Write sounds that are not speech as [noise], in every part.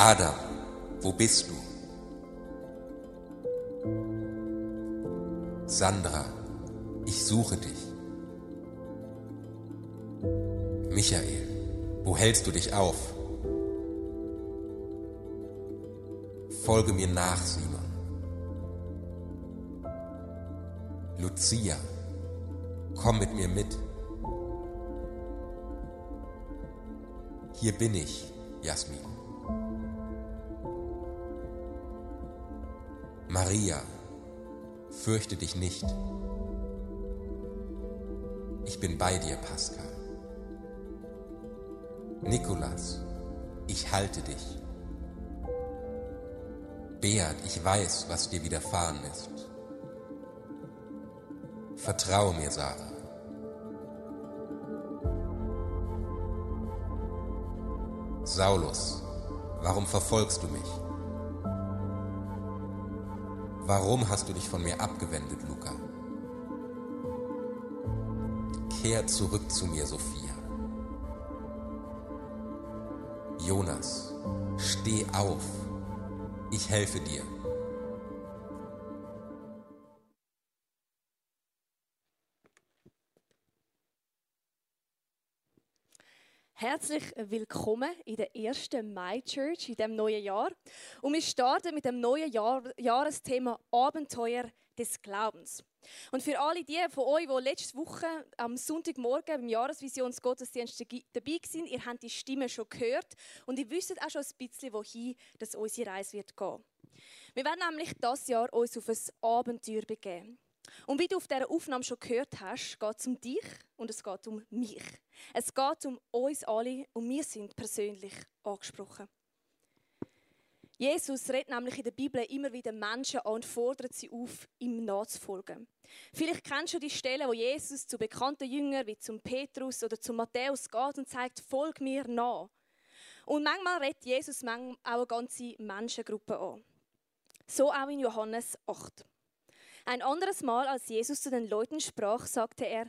Adam, wo bist du? Sandra, ich suche dich. Michael, wo hältst du dich auf? Folge mir nach, Simon. Lucia, komm mit mir mit. Hier bin ich, Jasmin. Maria, fürchte dich nicht. Ich bin bei dir, Pascal. Nikolas, ich halte dich. Beat, ich weiß, was dir widerfahren ist. Vertraue mir, Sarah. Saulus, warum verfolgst du mich? Warum hast du dich von mir abgewendet, Luca? Kehr zurück zu mir, Sophia. Jonas, steh auf. Ich helfe dir. Herzlich willkommen in der ersten Mai Church in dem neuen Jahr. Und wir starten mit dem neuen Jahr Jahresthema Abenteuer des Glaubens. Und für alle die von euch, die letzte Woche am Sonntagmorgen im Jahresvisionsgottesdienst dabei waren, ihr habt die Stimme schon gehört und ihr wisst auch schon ein bisschen, wohin das unsere Reise wird gehen. Wir werden nämlich das Jahr uns auf ein Abenteuer begeben. Und wie du auf dieser Aufnahme schon gehört hast, geht es um dich und es geht um mich. Es geht um uns alle und wir sind persönlich angesprochen. Jesus redet nämlich in der Bibel immer wieder Menschen an und fordert sie auf, ihm nachzufolgen. Vielleicht kennst du die Stelle, wo Jesus zu bekannten Jüngern wie zum Petrus oder zum Matthäus geht und sagt, folg mir nach. Und manchmal redet Jesus auch eine ganze Menschengruppe an. So auch in Johannes 8. Ein anderes Mal, als Jesus zu den Leuten sprach, sagte er,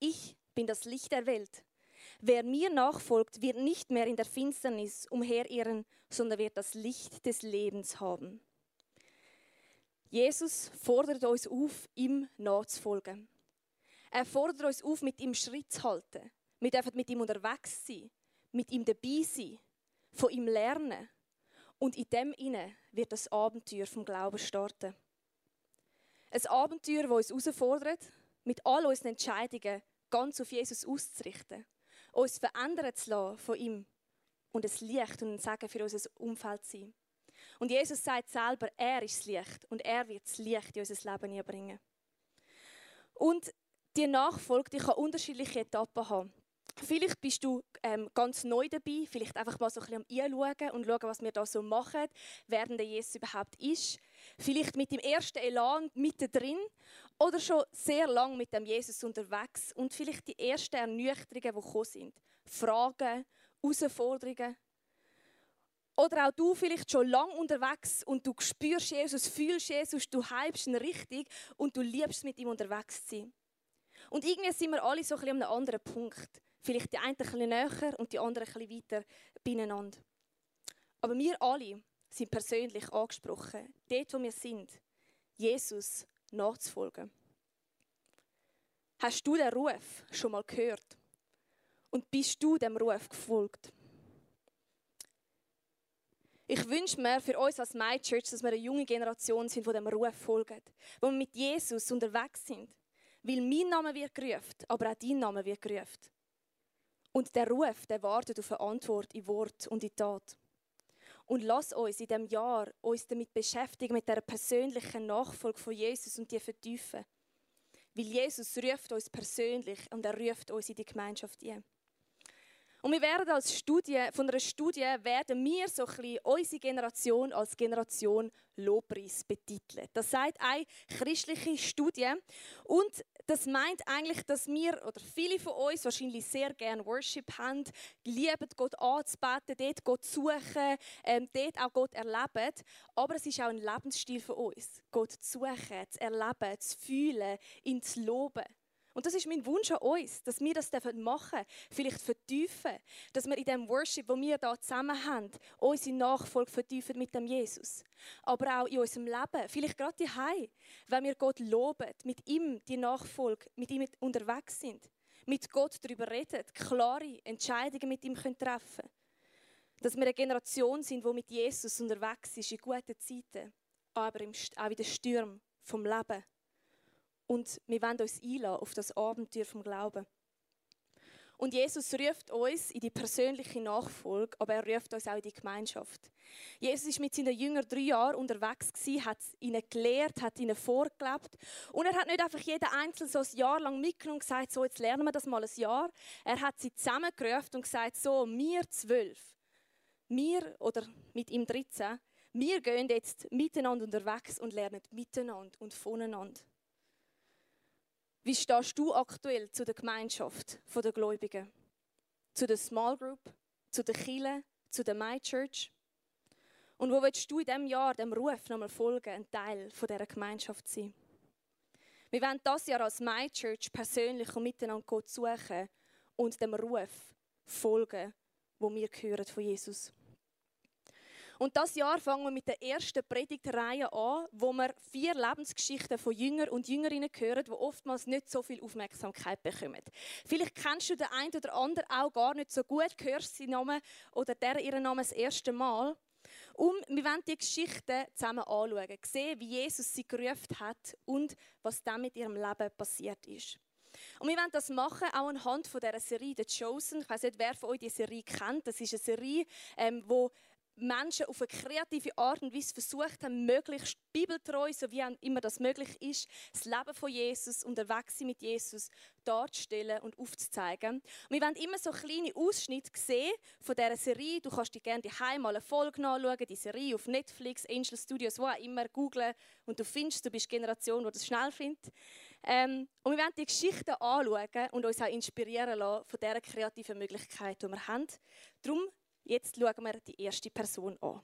ich bin das Licht der Welt. Wer mir nachfolgt, wird nicht mehr in der Finsternis umherirren, sondern wird das Licht des Lebens haben. Jesus fordert uns auf, ihm nachzufolgen. Er fordert uns auf, mit ihm Schritt zu halten. Wir dürfen mit ihm unterwegs sein, mit ihm dabei sein, von ihm lernen. Und in dem inne wird das Abenteuer vom Glauben starten. Ein Abenteuer, das uns herausfordert, mit all unseren Entscheidungen ganz auf Jesus auszurichten, uns verändern zu lassen von ihm und ein Licht und ein Segen für unser Umfeld zu sein. Und Jesus sagt selber, er ist das Licht und er wird das Licht in unser Leben bringen. Und die Nachfolge die kann unterschiedliche Etappen haben. Vielleicht bist du ähm, ganz neu dabei, vielleicht einfach mal so ein bisschen am Einschauen und schauen, was wir da so machen, während der Jesus überhaupt ist. Vielleicht mit dem ersten Elan mittendrin oder schon sehr lang mit dem Jesus unterwegs und vielleicht die ersten Ernüchterungen, die gekommen sind. Fragen, Herausforderungen. Oder auch du vielleicht schon lang unterwegs und du spürst Jesus, fühlst Jesus, du heibst ihn richtig und du liebst mit ihm unterwegs zu sein. Und irgendwie sind wir alle so ein bisschen an einem anderen Punkt. Vielleicht die einen ein bisschen näher und die anderen ein bisschen weiter beieinander. Aber wir alle sind persönlich angesprochen, dort, wo wir sind, Jesus nachzufolgen. Hast du den Ruf schon mal gehört? Und bist du dem Ruf gefolgt? Ich wünsche mir für uns als My Church, dass wir eine junge Generation sind, die dem Ruf folgen, wo wir mit Jesus unterwegs sind. Weil mein Name wird gerufen, aber auch dein Name wird gerufen. Und der Ruf, der wartet auf eine Antwort in Wort und in Tat. Und lass uns in diesem Jahr uns damit beschäftigen, mit der persönlichen Nachfolge von Jesus und die vertiefen. Weil Jesus ruft uns persönlich und er ruft uns in die Gemeinschaft ein. Und wir werden als Studie, von einer Studie werden wir so ein bisschen unsere Generation als Generation Lobpreis betitelt. Das sagt eine christliche Studie. Und das meint eigentlich, dass wir oder viele von uns wahrscheinlich sehr gerne Worship haben, lieben Gott anzubeten, dort Gott suchen, ähm, dort auch Gott erleben. Aber es ist auch ein Lebensstil für uns, Gott zu suchen, zu erleben, zu fühlen, ihn zu loben. Und das ist mein Wunsch an uns, dass wir das machen dürfen, vielleicht vertiefen, dass wir in dem Worship, wo wir da zusammen haben, unsere Nachfolge vertiefen mit dem Jesus. Aber auch in unserem Leben, vielleicht gerade die wenn wir Gott loben, mit ihm die Nachfolge, mit ihm unterwegs sind, mit Gott darüber reden, klare Entscheidungen mit ihm treffen können. Dass wir eine Generation sind, die mit Jesus unterwegs ist in guten Zeiten, aber auch in den Stürmen vom Leben. Und wir wollen uns einladen auf das Abenteuer vom Glauben. Und Jesus ruft uns in die persönliche Nachfolge, aber er ruft uns auch in die Gemeinschaft. Jesus ist mit seinen Jüngern drei Jahre unterwegs gewesen, hat ihnen gelehrt, hat ihnen vorgelebt. Und er hat nicht einfach jeden Einzelnen so ein Jahr lang mitgenommen und gesagt, so, jetzt lernen wir das mal ein Jahr. Er hat sie zusammengerufen und gesagt, so, wir zwölf, wir, oder mit ihm 13, wir gehen jetzt miteinander unterwegs und lernen miteinander und voneinander. Wie stehst du aktuell zu der Gemeinschaft der Gläubigen? Zu der Small Group, zu der Kirche, zu der My Church? Und wo willst du in diesem Jahr dem Ruf nochmal folgen, ein Teil dieser Gemeinschaft sein? Wir wollen das Jahr als My Church persönlich und miteinander Gott suchen und dem Ruf folgen, wo wir hören von Jesus. Und das Jahr fangen wir mit der ersten Predigtreihe an, wo wir vier Lebensgeschichten von Jüngern und Jüngerinnen hören, die oftmals nicht so viel Aufmerksamkeit bekommen. Vielleicht kennst du den einen oder anderen auch gar nicht so gut, hörst sie Namen oder der ihren Namen das erste Mal. Und wir wollen die Geschichten zusammen anschauen, sehen, wie Jesus sie gerufen hat und was dann mit ihrem Leben passiert ist. Und wir wollen das machen, auch anhand von dieser Serie The Chosen. Ich weiß nicht, wer von euch diese Serie kennt. Das ist eine Serie, ähm, wo Menschen auf eine kreative Art und Weise versucht haben, möglichst bibeltreu, so wie immer das möglich ist, das Leben von Jesus, unterwegs sein mit Jesus, darzustellen und aufzuzeigen. Und wir wollen immer so kleine Ausschnitte sehen von dieser Serie. Du kannst dir gerne die mal eine Folge nachschauen, die Serie auf Netflix, Angel Studios, wo auch immer, googlen und du findest, du bist die Generation, die das schnell findet. Ähm, und wir wollen die Geschichten anschauen und uns auch inspirieren lassen von dieser kreativen Möglichkeit, die wir haben. Darum Jetzt schauen wir die erste Person an.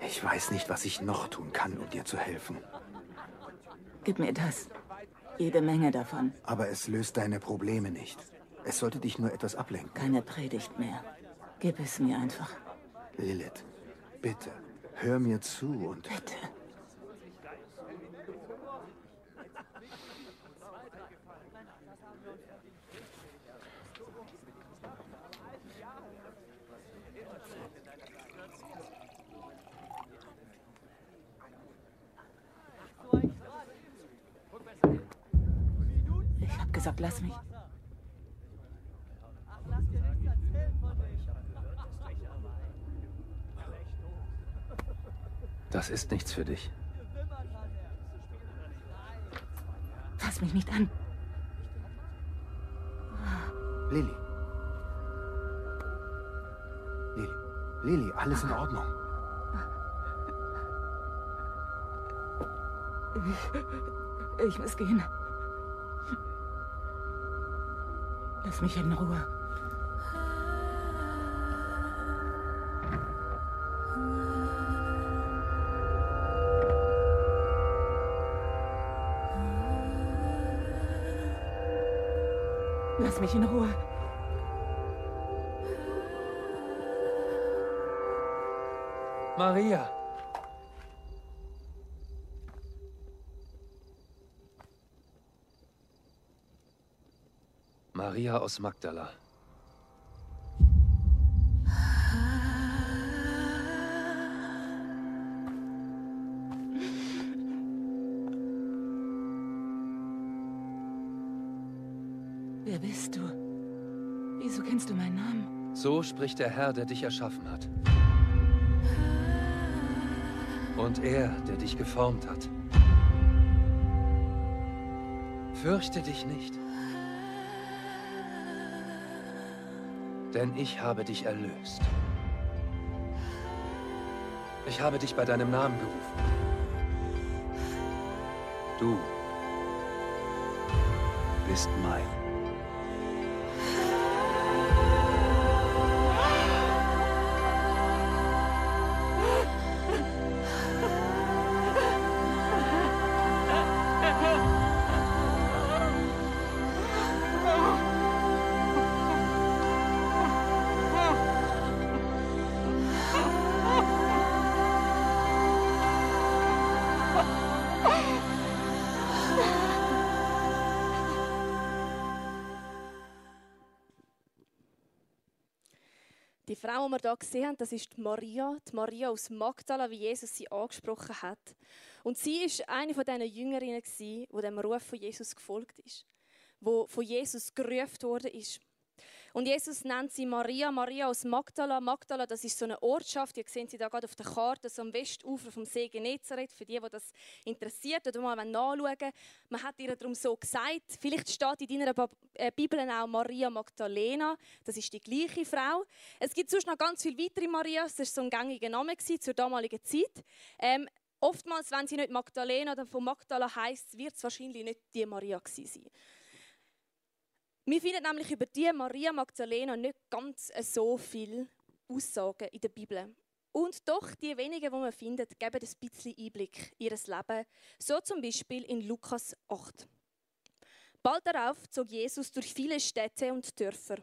Ich weiß nicht, was ich noch tun kann, um dir zu helfen. Gib mir das. Jede Menge davon. Aber es löst deine Probleme nicht. Es sollte dich nur etwas ablenken. Keine Predigt mehr. Gib es mir einfach. Lilith, bitte, hör mir zu und... Bitte. Gesagt, lass mich. Das ist nichts für dich. Fass mich nicht an. Lili. Lili. Lili, alles in Ordnung. Ich, ich muss gehen. Lass mich in Ruhe. Lass mich in Ruhe. Maria. Maria aus Magdala. Wer bist du? Wieso kennst du meinen Namen? So spricht der Herr, der dich erschaffen hat. Und er, der dich geformt hat. Fürchte dich nicht. Denn ich habe dich erlöst. Ich habe dich bei deinem Namen gerufen. Du bist mein. Frau, die wir hier gesehen haben, das ist die Maria, die Maria aus Magdala, wie Jesus sie angesprochen hat. Und sie ist eine von diesen Jüngerinnen, die dem Ruf von Jesus gefolgt ist, wo von Jesus gerufen worden ist. Und Jesus nennt sie Maria, Maria aus Magdala. Magdala, das ist so eine Ortschaft, ihr seht sie da gerade auf der Karte, so am Westufer vom See Genezareth, für die, die das interessiert oder mal nachschauen Man hat ihr darum so gesagt, vielleicht steht in deiner äh, Bibel auch Maria Magdalena, das ist die gleiche Frau. Es gibt sonst noch ganz viele weitere Marias, das war so ein gängiger Name zur damaligen Zeit. Ähm, oftmals, wenn sie nicht Magdalena oder von Magdala heißt, wird es wahrscheinlich nicht die Maria gewesen sein. Wir finden nämlich über die Maria Magdalena nicht ganz so viele Aussagen in der Bibel. Und doch, die wenigen, die man findet, geben ein bisschen Einblick in ihr Leben. So zum Beispiel in Lukas 8. Bald darauf zog Jesus durch viele Städte und Dörfer.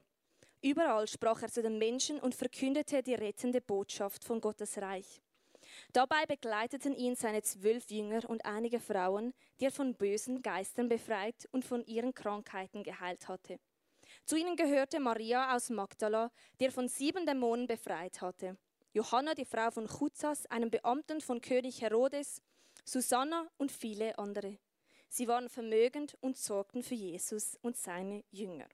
Überall sprach er zu den Menschen und verkündete die rettende Botschaft von Gottes Reich. Dabei begleiteten ihn seine zwölf Jünger und einige Frauen, die er von bösen Geistern befreit und von ihren Krankheiten geheilt hatte. Zu ihnen gehörte Maria aus Magdala, die er von sieben Dämonen befreit hatte. Johanna, die Frau von Chuzas, einem Beamten von König Herodes, Susanna und viele andere. Sie waren vermögend und sorgten für Jesus und seine Jünger.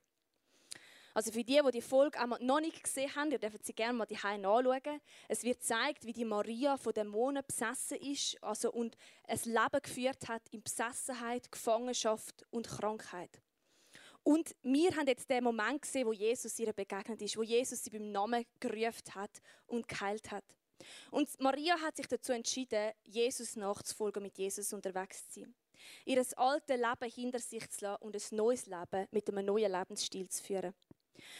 Also für die, die die Folge einmal noch nicht gesehen haben, ihr dürft sie gerne mal die anschauen. Es wird gezeigt, wie die Maria von Dämonen besessen ist also und ein Leben geführt hat in Besessenheit, Gefangenschaft und Krankheit. Und wir haben jetzt den Moment gesehen, wo Jesus ihr begegnet ist, wo Jesus sie beim Namen gerufen hat und geheilt hat. Und Maria hat sich dazu entschieden, Jesus nachzufolgen, mit Jesus unterwegs zu sein. Ihr altes Leben hinter sich zu lassen und ein neues Leben mit einem neuen Lebensstil zu führen.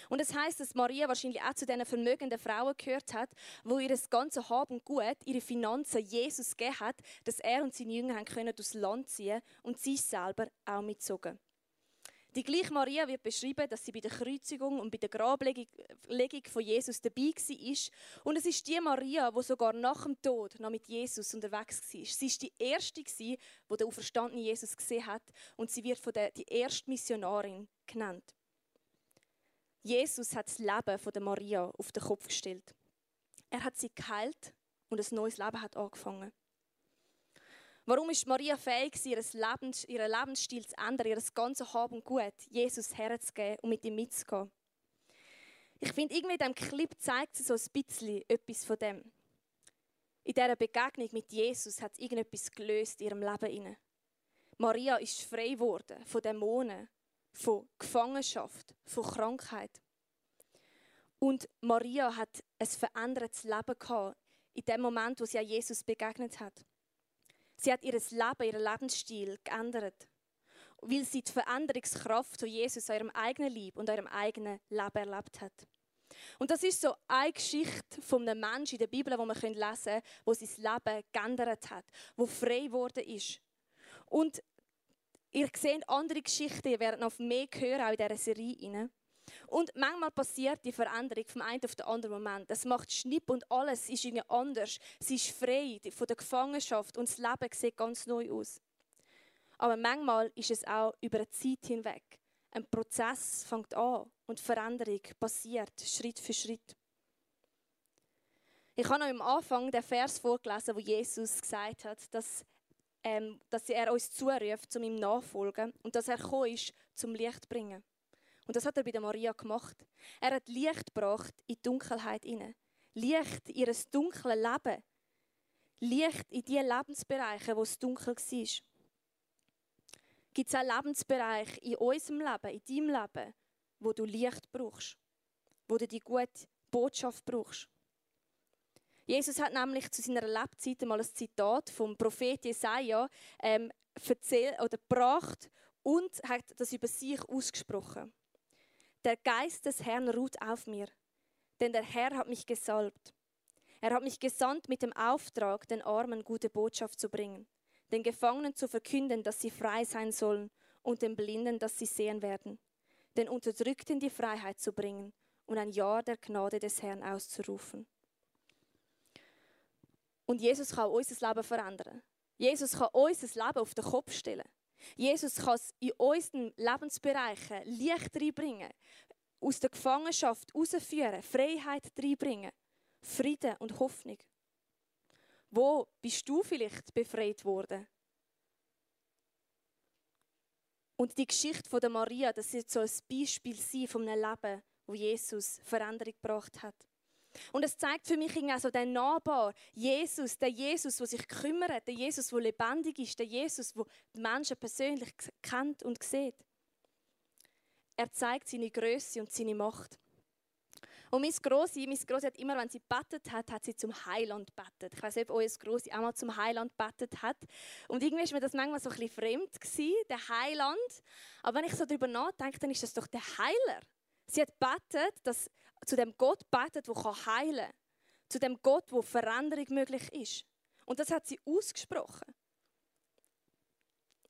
Und es das heißt, dass Maria wahrscheinlich auch zu diesen vermögenden Frauen gehört hat, wo ihr das ganze Hab und Gut, ihre Finanzen Jesus gegeben hat, dass er und seine Jünger haben können durchs Land ziehen und sie selber auch mitzogen. Die gleiche Maria wird beschrieben, dass sie bei der Kreuzigung und bei der Grablegung von Jesus dabei war. Und es ist die Maria, die sogar nach dem Tod noch mit Jesus unterwegs war. Sie ist die erste, die den auferstandenen Jesus gesehen hat. Und sie wird von der die erste Missionarin genannt. Jesus hat das Leben von der Maria auf den Kopf gestellt. Er hat sie geheilt und ein neues Leben hat angefangen. Warum ist Maria fähig, ihren, Lebens, ihren Lebensstil zu ändern, ihr ganzes Hab und Gut Jesus herzugeben und mit ihm mitzugehen? Ich finde, irgendwie in diesem Clip zeigt sie so ein bisschen etwas von dem. In dieser Begegnung mit Jesus hat irgendetwas gelöst in ihrem Leben. Maria ist frei geworden von Dämonen, von Gefangenschaft, von Krankheit. Und Maria hat ein verändertes Leben gehabt in dem Moment, wo sie Jesus begegnet hat. Sie hat ihr Leben, ihren Lebensstil geändert, weil sie die Veränderungskraft von Jesus an ihrem eigenen Leib und ihrem eigenen Leben erlebt hat. Und das ist so eine Geschichte von einem Menschen in der Bibel, die man lesen können, wo sein Leben geändert hat, wo frei geworden ist. Und Ihr seht andere Geschichten, ihr werdet noch mehr hören, auch in dieser Serie. Und manchmal passiert die Veränderung vom einen auf den anderen Moment. Es macht Schnipp und alles ist irgendwie anders. Sie ist frei von der Gefangenschaft und das Leben sieht ganz neu aus. Aber manchmal ist es auch über eine Zeit hinweg. Ein Prozess fängt an und Veränderung passiert Schritt für Schritt. Ich habe noch am Anfang den Vers vorgelesen, wo Jesus gesagt hat, dass ähm, dass er uns zuruft, um ihm nachfolgen und dass er gekommen ist, zum Licht zu bringen. Und das hat er bei der Maria gemacht. Er hat Licht gebracht in die Dunkelheit hinein. Licht in ihr dunkles Leben. Licht in die Lebensbereiche, wo es dunkel war. Gibt es auch Lebensbereiche in unserem Leben, in deinem Leben, wo du Licht brauchst? Wo du die gute Botschaft brauchst? Jesus hat nämlich zu seiner Lebzeit mal ein Zitat vom Prophet Jesaja ähm, oder gebracht und hat das über sich ausgesprochen. Der Geist des Herrn ruht auf mir, denn der Herr hat mich gesalbt. Er hat mich gesandt mit dem Auftrag, den Armen gute Botschaft zu bringen, den Gefangenen zu verkünden, dass sie frei sein sollen und den Blinden, dass sie sehen werden, den Unterdrückten die Freiheit zu bringen und ein Jahr der Gnade des Herrn auszurufen. Und Jesus kann unser Leben verändern. Jesus kann unser Leben auf den Kopf stellen. Jesus kann es in unseren Lebensbereichen Licht reinbringen. aus der Gefangenschaft herausführen, Freiheit reinbringen, Frieden und Hoffnung. Wo bist du vielleicht befreit worden? Und die Geschichte von der Maria, das wird so ein Beispiel sein von einem Leben, wo Jesus Veränderung gebracht hat. Und es zeigt für mich irgendwie so den Nahbar, Jesus, der Jesus, der sich kümmert, der Jesus, der lebendig ist, der Jesus, der die Menschen persönlich kennt und sieht. Er zeigt seine Größe und seine Macht. Und meine Grosse, meine Grosse hat immer, wenn sie bettet hat, hat sie zum Heiland bettet. Ich weiß nicht, ob euer Grosse auch mal zum Heiland bettet hat. Und irgendwie ist mir das manchmal so ein bisschen fremd gewesen, der Heiland. Aber wenn ich so darüber nachdenke, dann ist das doch der Heiler. Sie hat bettet, dass zu dem Gott betet, der heilen kann. Zu dem Gott, wo Veränderung möglich ist. Und das hat sie ausgesprochen.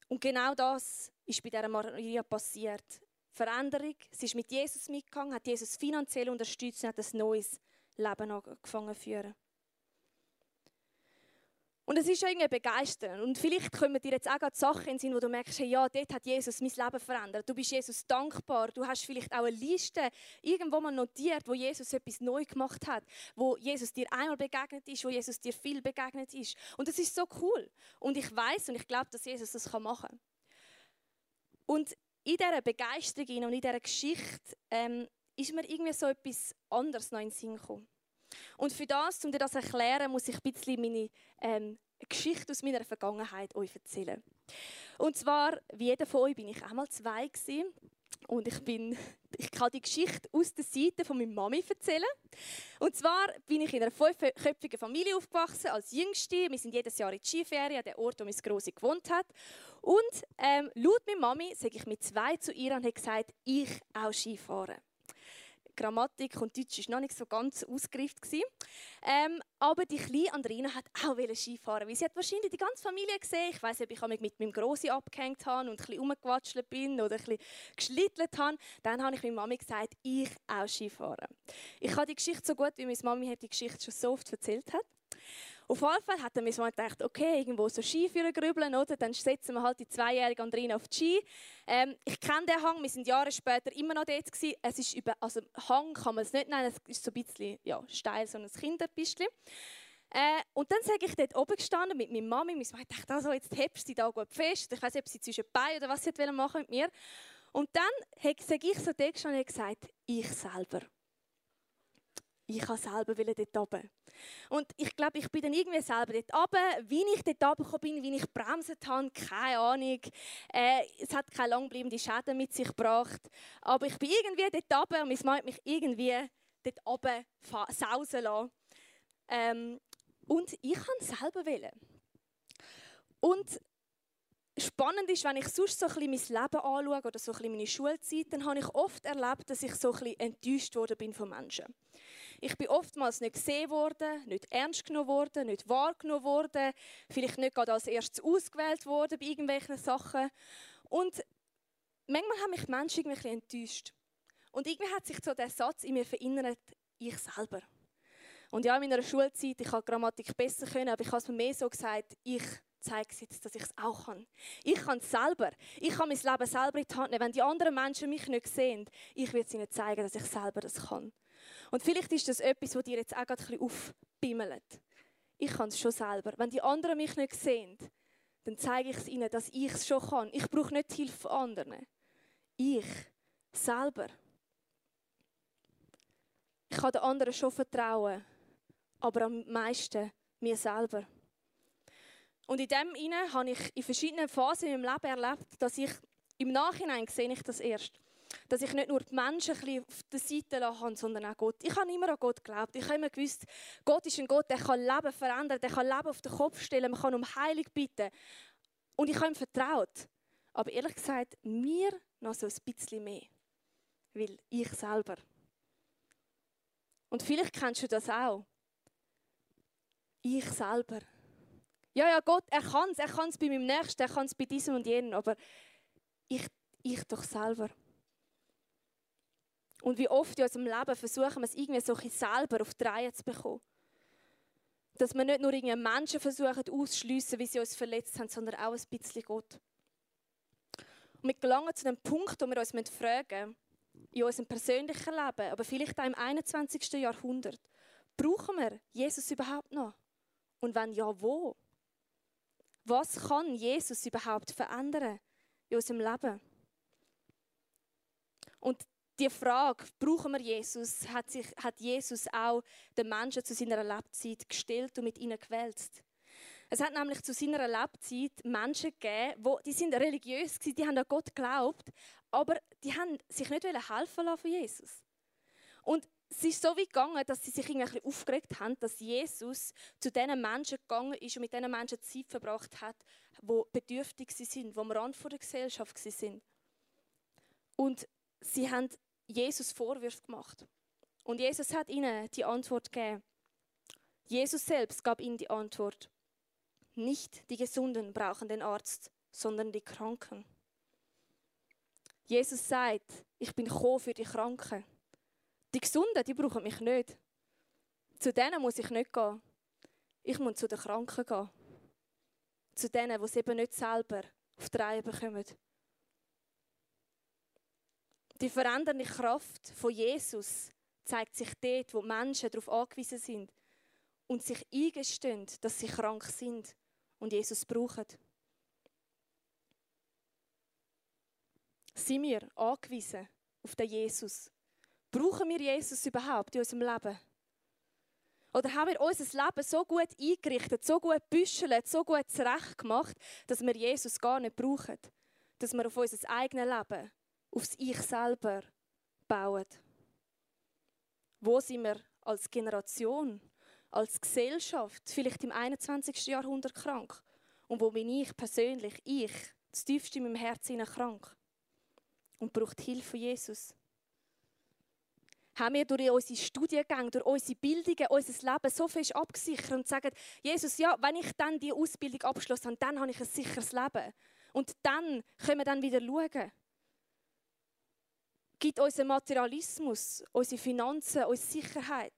Und genau das ist bei dieser Maria passiert. Veränderung. Sie ist mit Jesus mitgegangen, hat Jesus finanziell unterstützt und hat ein neues Leben angefangen zu führen. Und es ist schon irgendwie begeisternd. Und vielleicht kommen dir jetzt auch gerade Sachen in Sinn, wo du merkst, hey, ja, dort hat Jesus mein Leben verändert. Du bist Jesus dankbar. Du hast vielleicht auch eine Liste irgendwo mal notiert, wo Jesus etwas neu gemacht hat, wo Jesus dir einmal begegnet ist, wo Jesus dir viel begegnet ist. Und das ist so cool. Und ich weiß und ich glaube, dass Jesus das machen kann. Und in dieser Begeisterung und in dieser Geschichte ähm, ist mir irgendwie so etwas anderes noch in den Sinn gekommen. Und für das, um dir das zu erklären, muss ich ein bisschen meine ähm, Geschichte aus meiner Vergangenheit euch erzählen. Und zwar, wie jeder von euch, bin ich einmal zwei gewesen. Und ich, bin, [laughs] ich kann die Geschichte aus der Seite von meiner Mami erzählen. Und zwar bin ich in einer fünfköpfigen Familie aufgewachsen, als Jüngste. Wir sind jedes Jahr in die Skiferien, an dem Ort, wo meine Grosse gewohnt hat. Und ähm, laut meiner Mami sage ich mit zwei zu ihr und habe gesagt, ich auch Skifahren. Grammatik und Deutsch war noch nicht so ganz ausgereift. Ähm, aber die kleine Andrina hat auch Skifahren weil sie hat wahrscheinlich die ganze Familie gesehen. Ich weiß nicht, ob ich mit meinem Grossi abgehängt habe und ein bisschen bin oder ein bisschen geschlittelt habe. Dann habe ich meiner Mami gesagt, ich auch Skifahren. Ich habe die Geschichte so gut, wie meine Mami die Geschichte schon so oft erzählt hat. Auf jeden Fall hat er mir so gedacht, okay, irgendwo so Ski für grübeln, oder? Dann setzen wir halt die zweijährige Andrina auf die Ski. Ähm, ich kenne den Hang, wir sind Jahre später immer noch dort gewesen. Es ist über, also Hang kann man es nicht nennen, es ist so ein bisschen, ja, steil, so ein Kinderbüschchen. Äh, und dann sage ich dort oben gestanden mit meiner Mami. Meine Mama dachte, also, jetzt hebst du dich da gut fest. Ich weiß nicht, ob sie zwischen Beinen oder was sie machen mit mir. Und dann sage ich so dort gestanden und gesagt, ich selber ich kann selber dort oben. Und ich glaube, ich bin dann irgendwie selber dort oben. Wie ich dort oben bin, wie ich bremsen habe, keine Ahnung. Äh, es hat keine langbleibende Schäden mit sich gebracht. Aber ich bin irgendwie dort oben und mein Mann hat mich irgendwie dort oben sausen lassen. Ähm, und ich kann selber wählen. Und spannend ist, wenn ich sonst so ein bisschen mein Leben anschaue oder so ein bisschen meine Schulzeit, dann habe ich oft erlebt, dass ich so ein bisschen enttäuscht worden bin von Menschen. Ich bin oftmals nicht gesehen worden, nicht ernst genommen worden, nicht wahrgenommen worden, vielleicht nicht gerade als erstes ausgewählt worden bei irgendwelchen Sachen. Und manchmal haben mich Menschen irgendwie enttäuscht. Und irgendwie hat sich so der Satz in mir verinnert, ich selber. Und ja, in meiner Schulzeit, ich habe Grammatik besser können, aber ich habe es mir mehr so gesagt, ich zeige es jetzt, dass ich es auch kann. Ich kann es selber. Ich kann mein Leben selber in die Hand nehmen. Wenn die anderen Menschen mich nicht sehen, ich werde ihnen zeigen, dass ich selber das kann. Und vielleicht ist das etwas, was dir jetzt auch gerade ein aufbimmelt. Ich kann es schon selber. Wenn die anderen mich nicht sehen, dann zeige ich es ihnen, dass ich es schon kann. Ich brauche nicht die Hilfe von anderen. Ich selber. Ich kann den anderen schon vertrauen, aber am meisten mir selber. Und in dem inne habe ich in verschiedenen Phasen in meinem Leben erlebt, dass ich im Nachhinein sehe ich das erst dass ich nicht nur die Menschen ein auf der Seite habe, sondern auch Gott. Ich habe immer an Gott geglaubt. Ich habe immer gewusst, Gott ist ein Gott, der kann Leben verändern, der kann Leben auf den Kopf stellen, man kann um Heilung bitten. Und ich habe ihm vertraut. Aber ehrlich gesagt, mir noch so ein bisschen mehr. Weil ich selber. Und vielleicht kennst du das auch. Ich selber. Ja, ja, Gott, er kann es. Er kann es bei meinem Nächsten, er kann es bei diesem und jenem. Aber ich, ich doch selber. Und wie oft in unserem Leben versuchen wir es irgendwie so selber auf die Reihe zu bekommen. Dass wir nicht nur irgendwie Menschen versuchen auszuschliessen, wie sie uns verletzt haben, sondern auch ein bisschen Gott. Und wir gelangen zu dem Punkt, wo wir uns fragen in unserem persönlichen Leben, aber vielleicht auch im 21. Jahrhundert, brauchen wir Jesus überhaupt noch? Und wenn ja, wo? Was kann Jesus überhaupt verändern in unserem Leben? Und die Frage, brauchen wir Jesus, hat, sich, hat Jesus auch den Menschen zu seiner Lebzeit gestellt und mit ihnen gewälzt. Es hat nämlich zu seiner Lebzeit Menschen gegeben, wo, die sind religiös waren, die haben an Gott geglaubt, aber die haben sich nicht helfen lassen von Jesus. Und es ist so weit gegangen, dass sie sich irgendwie aufgeregt haben, dass Jesus zu diesen Menschen gegangen ist und mit diesen Menschen Zeit verbracht hat, die bedürftig sind, die am Rand der Gesellschaft sind. Und sie haben Jesus Vorwürfe gemacht. Und Jesus hat ihnen die Antwort gegeben. Jesus selbst gab ihnen die Antwort. Nicht die Gesunden brauchen den Arzt, sondern die Kranken. Jesus sagt, ich bin gekommen für die Kranken. Die Gesunden, die brauchen mich nicht. Zu denen muss ich nicht gehen. Ich muss zu den Kranken gehen. Zu denen, die es eben nicht selber auf die Reihe bekommen. Die verändernde Kraft von Jesus zeigt sich dort, wo Menschen darauf angewiesen sind und sich eingestehen, dass sie krank sind und Jesus brauchen. Sind wir angewiesen auf den Jesus? Brauchen wir Jesus überhaupt in unserem Leben? Oder haben wir unser Leben so gut eingerichtet, so gut büschelt, so gut zurecht gemacht, dass wir Jesus gar nicht brauchen? Dass wir auf unser eigenes Leben, aufs Ich selber bauen? Wo sind wir als Generation? als Gesellschaft, vielleicht im 21. Jahrhundert krank? Und wo bin ich persönlich, ich, das tiefste in meinem Herzen krank? Und braucht Hilfe von Jesus? Haben wir durch unsere Studiengänge, durch unsere Bildungen, unser Leben so fest abgesichert und sagen, Jesus, ja, wenn ich dann die Ausbildung abgeschlossen habe, dann habe ich ein sicheres Leben. Und dann können wir dann wieder schauen. Gibt unser Materialismus, unsere Finanzen, unsere Sicherheit?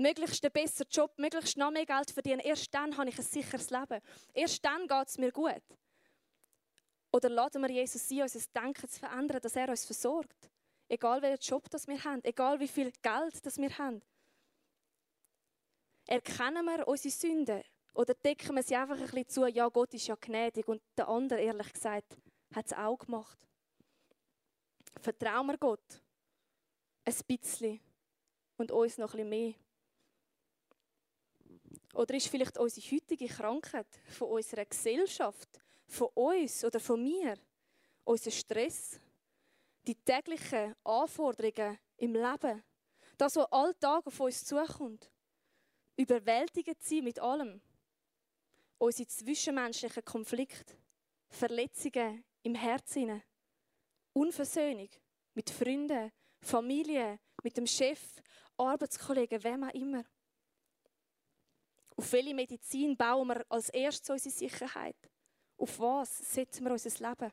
möglichst einen besseren Job, möglichst noch mehr Geld verdienen. Erst dann habe ich ein sicheres Leben. Erst dann geht es mir gut. Oder laden wir Jesus sein, unser Denken zu verändern, dass er uns versorgt. Egal welchen Job das wir haben, egal wie viel Geld das wir haben. Erkennen wir unsere Sünden oder decken wir sie einfach ein bisschen zu, ja, Gott ist ja gnädig und der andere, ehrlich gesagt, hat es auch gemacht. Vertrauen wir Gott ein bisschen und uns noch ein bisschen mehr. Oder ist vielleicht unsere heutige Krankheit von unserer Gesellschaft, von uns oder von mir, unser Stress, die täglichen Anforderungen im Leben, das, was alltag auf uns zukommt, überwältigend sein mit allem, unsere zwischenmenschlichen Konflikte, Verletzungen im Herzen, Unversöhnung mit Freunden, Familie, mit dem Chef, Arbeitskollegen, wem auch immer. Auf welche Medizin bauen wir als erstes unsere Sicherheit? Auf was setzen wir unser Leben?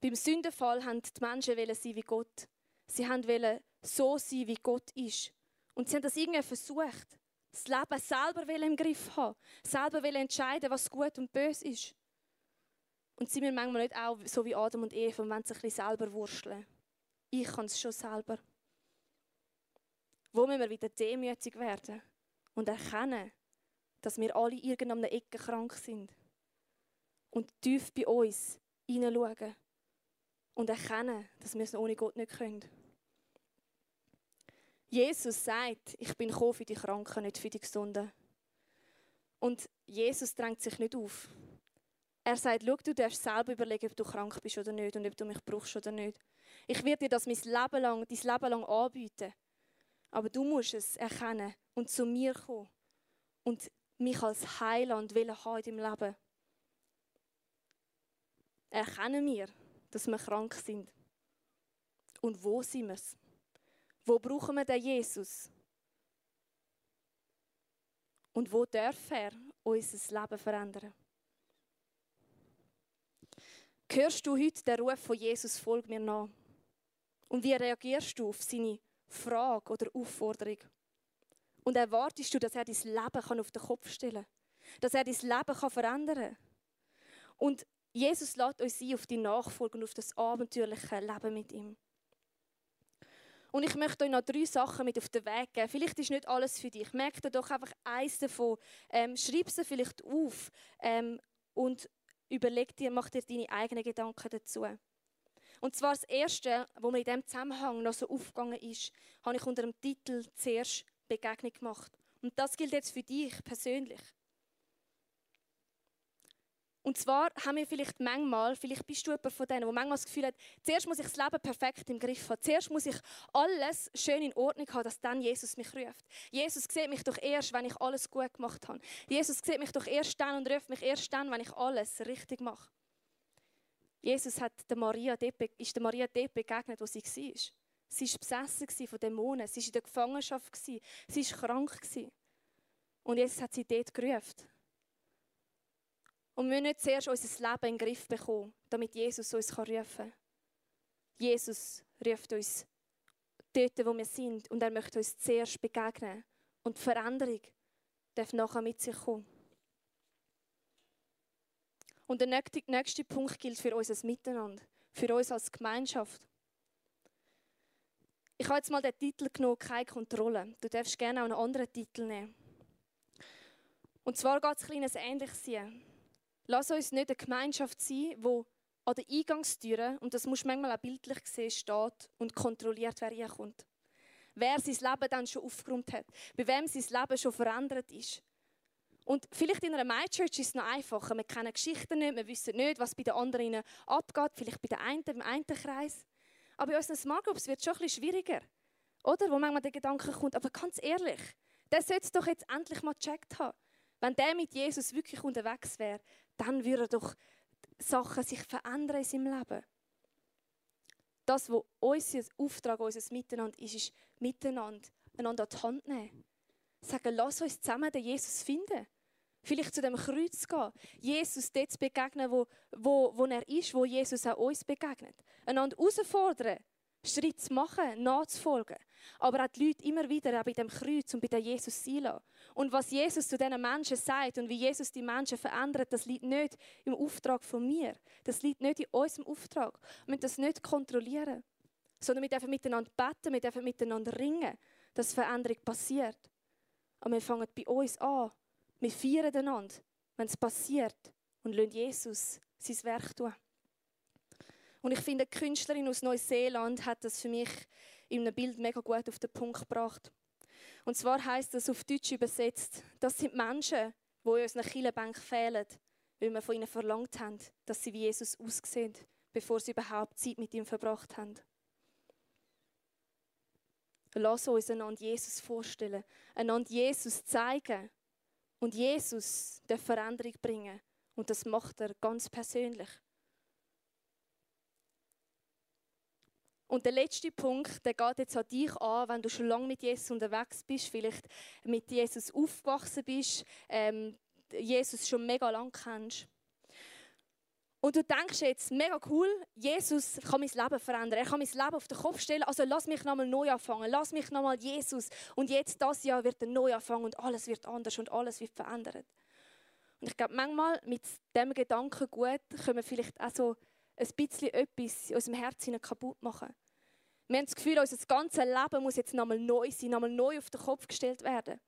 Beim Sündenfall haben die Menschen sein wie Gott. Sie wollten so sein, wie Gott ist. Und sie haben das irgendwie versucht. Das Leben selber im Griff haben. Selber entscheiden, was gut und böse ist. Und sind wir manchmal nicht auch so wie Adam und Eva, wenn sie ein bisschen selber wurschteln. Ich kann es schon selber. Wo müssen wir wieder demütig werden? und erkennen, dass wir alle irgendeiner Ecke krank sind. Und tief bei uns hineinschauen und erkennen, dass wir es ohne Gott nicht können. Jesus sagt, ich bin gekommen für die Kranken, nicht für die Gesunden. Und Jesus drängt sich nicht auf. Er sagt, schau, du darfst selber überlegen, ob du krank bist oder nicht und ob du mich brauchst oder nicht. Ich werde dir das mein Leben lang, dein Leben lang anbieten. Aber du musst es erkennen und zu mir kommen und mich als Heiland haben in deinem Leben. Erkennen wir, dass wir krank sind. Und wo sind wir? Wo brauchen wir den Jesus? Und wo darf er unser Leben verändern? Hörst du heute den Ruf von Jesus, folg mir nach? Und wie reagierst du auf seine Frage oder Aufforderung. Und erwartest du, dass er dein Leben auf den Kopf stellen kann? Dass er dein Leben verändern kann? Und Jesus lädt uns ein auf die Nachfolge und auf das abenteuerliche Leben mit ihm. Und ich möchte euch noch drei Sachen mit auf den Weg geben. Vielleicht ist nicht alles für dich. Merk dir doch einfach eins davon. Ähm, schreib sie vielleicht auf ähm, und überleg dir, mach dir deine eigenen Gedanken dazu. Und zwar das Erste, was mir in diesem Zusammenhang noch so aufgegangen ist, habe ich unter dem Titel «Zuerst Begegnung» gemacht. Und das gilt jetzt für dich persönlich. Und zwar haben wir vielleicht manchmal, vielleicht bist du jemand von denen, der manchmal das Gefühl hat, zuerst muss ich das Leben perfekt im Griff haben. Zuerst muss ich alles schön in Ordnung haben, dass dann Jesus mich ruft. Jesus sieht mich doch erst, wenn ich alles gut gemacht habe. Jesus sieht mich doch erst dann und ruft mich erst dann, wenn ich alles richtig mache. Jesus hat der Maria dort, ist der Maria dort begegnet, wo sie war. Sie war besessen von Dämonen. Sie war in der Gefangenschaft. Sie war krank. Und Jesus hat sie dort gerufen. Und wir müssen nicht zuerst unser Leben in den Griff bekommen, damit Jesus uns rufen kann. Jesus ruft uns dort, wo wir sind, und er möchte uns zuerst begegnen. Und die Veränderung darf nachher mit sich kommen. Und der nächste Punkt gilt für unser Miteinander, für uns als Gemeinschaft. Ich habe jetzt mal den Titel genommen, keine Kontrolle. Du darfst gerne auch einen anderen Titel nehmen. Und zwar geht es ein Ähnliches hier. Lass uns nicht eine Gemeinschaft sein, die an der Eingangstüre, und das muss manchmal auch bildlich sehen, steht und kontrolliert, wer reinkommt. Wer sein Leben dann schon aufgeräumt hat, bei wem sein Leben schon verändert ist. Und vielleicht in einer My Church ist es noch einfacher. Wir kennen Geschichten nicht, wir wissen nicht, was bei den anderen abgeht, vielleicht bei den einen, im einen Kreis. Aber bei unseren Smart Groups wird es schon ein bisschen schwieriger. Oder? Wo manchmal der Gedanke kommt, aber ganz ehrlich, der sollte es doch jetzt endlich mal gecheckt haben. Wenn der mit Jesus wirklich unterwegs wäre, dann würden doch Sachen sich verändern in seinem Leben. Das, was unser Auftrag, unser Miteinander ist, ist miteinander einander an die Hand nehmen. Sagen, lass uns zusammen den Jesus finden. Vielleicht zu dem Kreuz gehen. Jesus dort begegnen, wo, wo, wo er ist, wo Jesus auch uns begegnet. Einander herausfordern, Schritt zu machen, nachzufolgen. Aber auch die Leute immer wieder auch bei dem Kreuz und bei dem Jesus sein. Und was Jesus zu diesen Menschen sagt und wie Jesus die Menschen verändert, das liegt nicht im Auftrag von mir. Das liegt nicht in unserem Auftrag. Wir müssen das nicht kontrollieren. Sondern wir dürfen miteinander beten, wir dürfen miteinander ringen, dass Veränderung passiert. Aber wir fangen bei uns an. Wir feiern einander, wenn es passiert. Und lassen Jesus sein Werk tun. Und ich finde, die Künstlerin aus Neuseeland hat das für mich in einem Bild mega gut auf den Punkt gebracht. Und zwar heißt das auf Deutsch übersetzt, das sind Menschen, die in unseren Kirchenbank fehlen, weil wir von ihnen verlangt haben, dass sie wie Jesus aussehen, bevor sie überhaupt Zeit mit ihm verbracht haben. Lass uns einander Jesus vorstellen, einander Jesus zeigen und Jesus der Veränderung bringen. Und das macht er ganz persönlich. Und der letzte Punkt, der geht jetzt an dich an, wenn du schon lange mit Jesus unterwegs bist, vielleicht mit Jesus aufgewachsen bist, ähm, Jesus schon mega lang kennst. Und du denkst jetzt, mega cool, Jesus kann mein Leben verändern. Er kann mein Leben auf den Kopf stellen. Also lass mich nochmal neu anfangen. Lass mich nochmal Jesus. Und jetzt, das Jahr, wird er neu anfangen und alles wird anders und alles wird verändert. Und ich glaube, manchmal mit dem Gedanken gut können wir vielleicht auch so ein bisschen etwas in unserem Herzen kaputt machen. Wir haben das Gefühl, unser ganzes Leben muss jetzt nochmal neu sein, nochmal neu auf den Kopf gestellt werden.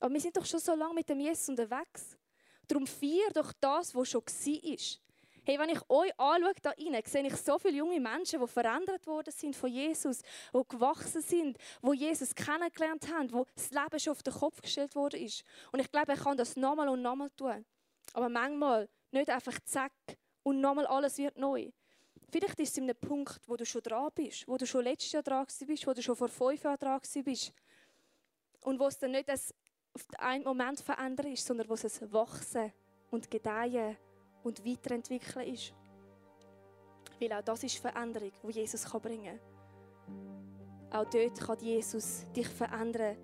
Aber wir sind doch schon so lange mit dem Jesus unterwegs. Darum feier doch das, was schon war. Hey, wenn ich euch anschaue, da rein, sehe ich so viele junge Menschen, die verändert worden sind von Jesus, die gewachsen sind, die Jesus kennengelernt haben, wo das Leben schon auf den Kopf gestellt worden ist. Und ich glaube, er kann das nochmal und nochmal tun. Aber manchmal nicht einfach zack und nochmal alles wird neu. Vielleicht ist es in einem Punkt, wo du schon dran bist, wo du schon letztes Jahr dran bist, wo du schon vor fünf Jahren dran bist. Und wo es dann nicht das auf einen Moment verändern ist, sondern wo es ein Wachsen und Gedeihen und Weiterentwickeln ist. Weil auch das ist Veränderung, die Jesus bringen kann. Auch dort kann Jesus dich verändern.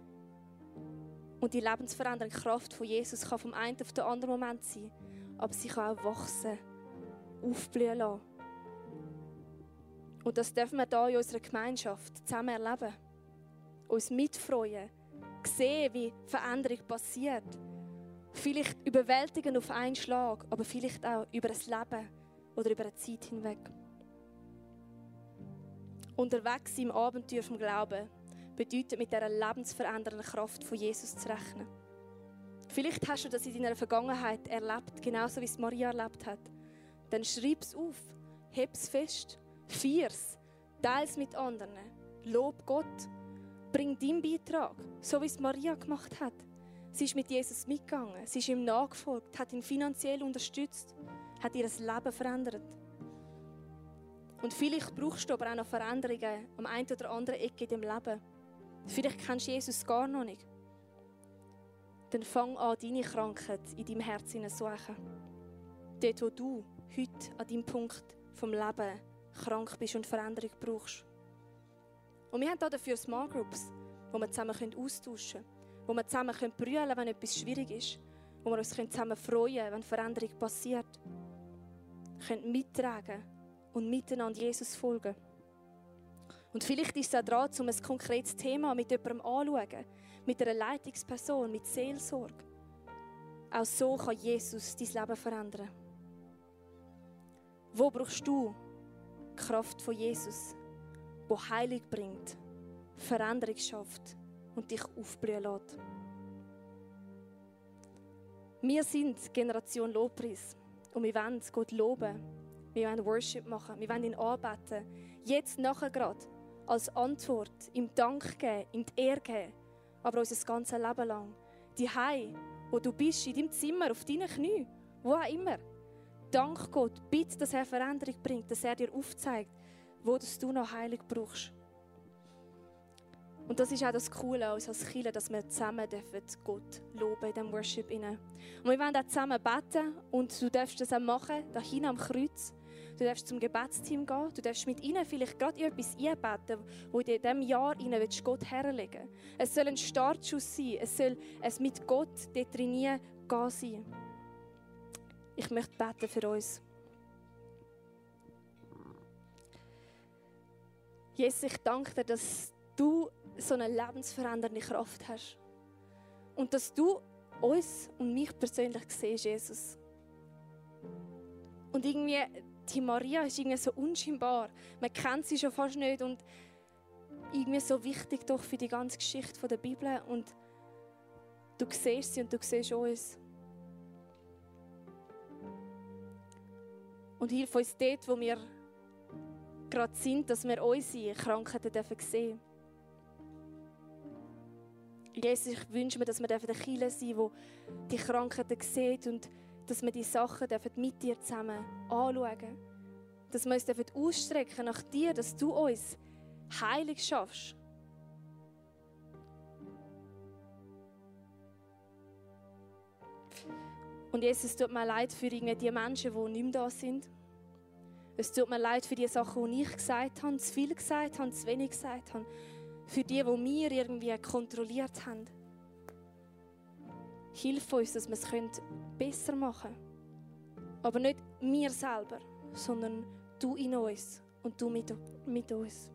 Und die lebensverändernde Kraft von Jesus kann vom einen auf den anderen Moment sein. Aber sie kann auch wachsen, aufblühen lassen. Und das dürfen wir hier in unserer Gemeinschaft zusammen erleben. Uns mitfreuen, sehen, wie Veränderung passiert. Vielleicht überwältigend auf einen Schlag, aber vielleicht auch über das Leben oder über eine Zeit hinweg. Unterwegs im Abenteuer vom Glauben bedeutet mit dieser lebensverändernden Kraft von Jesus zu rechnen. Vielleicht hast du das in deiner Vergangenheit erlebt, genauso wie es Maria erlebt hat. Dann schreib es auf, heb es fest, teile es mit anderen, lob Gott, bring deinen Beitrag, so wie es Maria gemacht hat. Sie ist mit Jesus mitgegangen, sie ist ihm nachgefolgt, hat ihn finanziell unterstützt, hat ihr Leben verändert. Und vielleicht brauchst du aber auch noch Veränderungen am einen oder anderen Ecke in deinem Leben. Vielleicht kennst du Jesus gar noch nicht. Dann fang an, deine Krankheit in deinem Herzen zu suchen. Dort, wo du heute an deinem Punkt vom Leben krank bist und Veränderung brauchst. Und wir haben hier dafür Small Groups, wo wir zusammen austauschen können, wo wir zusammen brüllen können, wenn etwas schwierig ist, wo wir uns zusammen freuen können, wenn Veränderung passiert. Wir können mittragen und miteinander Jesus folgen. Und vielleicht ist es auch dran, um ein konkretes Thema mit jemandem anzuschauen, mit einer Leitungsperson, mit Seelsorge. Auch so kann Jesus dein Leben verändern. Wo brauchst du Kraft von Jesus, wo Heilung bringt, Veränderung schafft und dich aufblühen lässt? Wir sind Generation Lobpreis und wir wollen Gott loben. Wir wollen Worship machen, wir wollen ihn anbeten. Jetzt nachher gerade als Antwort, ihm Dank geben, ihm die Ehre geben, aber unser ganzes Leben lang. Die Hei, wo du bist, in deinem Zimmer, auf deinen Knien, wo auch immer. Dank Gott, bitte, dass er Veränderung bringt, dass er dir aufzeigt, wo du noch Heilung brauchst. Und das ist auch das Coole uns als Kirche, dass wir zusammen Gott loben in diesem Worship. Und wir wollen auch zusammen beten und du darfst das auch machen, da hinten am Kreuz. Du darfst zum Gebetsteam gehen. Du darfst mit ihnen vielleicht gerade etwas einbeten, wo du in diesem Jahr ihnen Gott herlegen Es soll ein Startschuss sein. Es soll es mit Gott dort trainieren gehen sein. Ich möchte beten für uns. Jesus, ich danke dir, dass du so eine lebensverändernde Kraft hast. Und dass du uns und mich persönlich siehst, Jesus. Und irgendwie die Maria ist irgendwie so unscheinbar. Man kennt sie schon fast nicht und irgendwie so wichtig doch für die ganze Geschichte der Bibel. Und du siehst sie und du siehst uns. Und hilf uns dort, wo wir gerade sind, dass wir unsere Krankheiten sehen dürfen. Jesus, ich wünsche mir, dass wir der Kille sein dürfen, die die Krankheiten sieht und dass wir die Sachen mit dir zusammen anschauen Dass wir uns ausstrecken nach dir, dass du uns heilig schaffst. Und Jesus, es tut mir leid für die Menschen, die nicht mehr da sind. Es tut mir leid für die Sachen, die ich gesagt habe, zu viel gesagt habe, zu wenig gesagt habe. Für die, die wir irgendwie kontrolliert haben. Hilf uns, dass wir es besser machen können. Aber nicht wir selber, sondern du in uns und du mit, mit uns.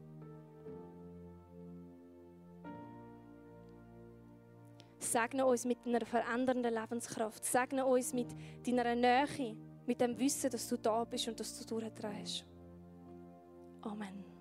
Segne uns mit einer verändernden Lebenskraft. Segne uns mit deiner Nähe, mit dem Wissen, dass du da bist und dass du durchdrehst. Amen.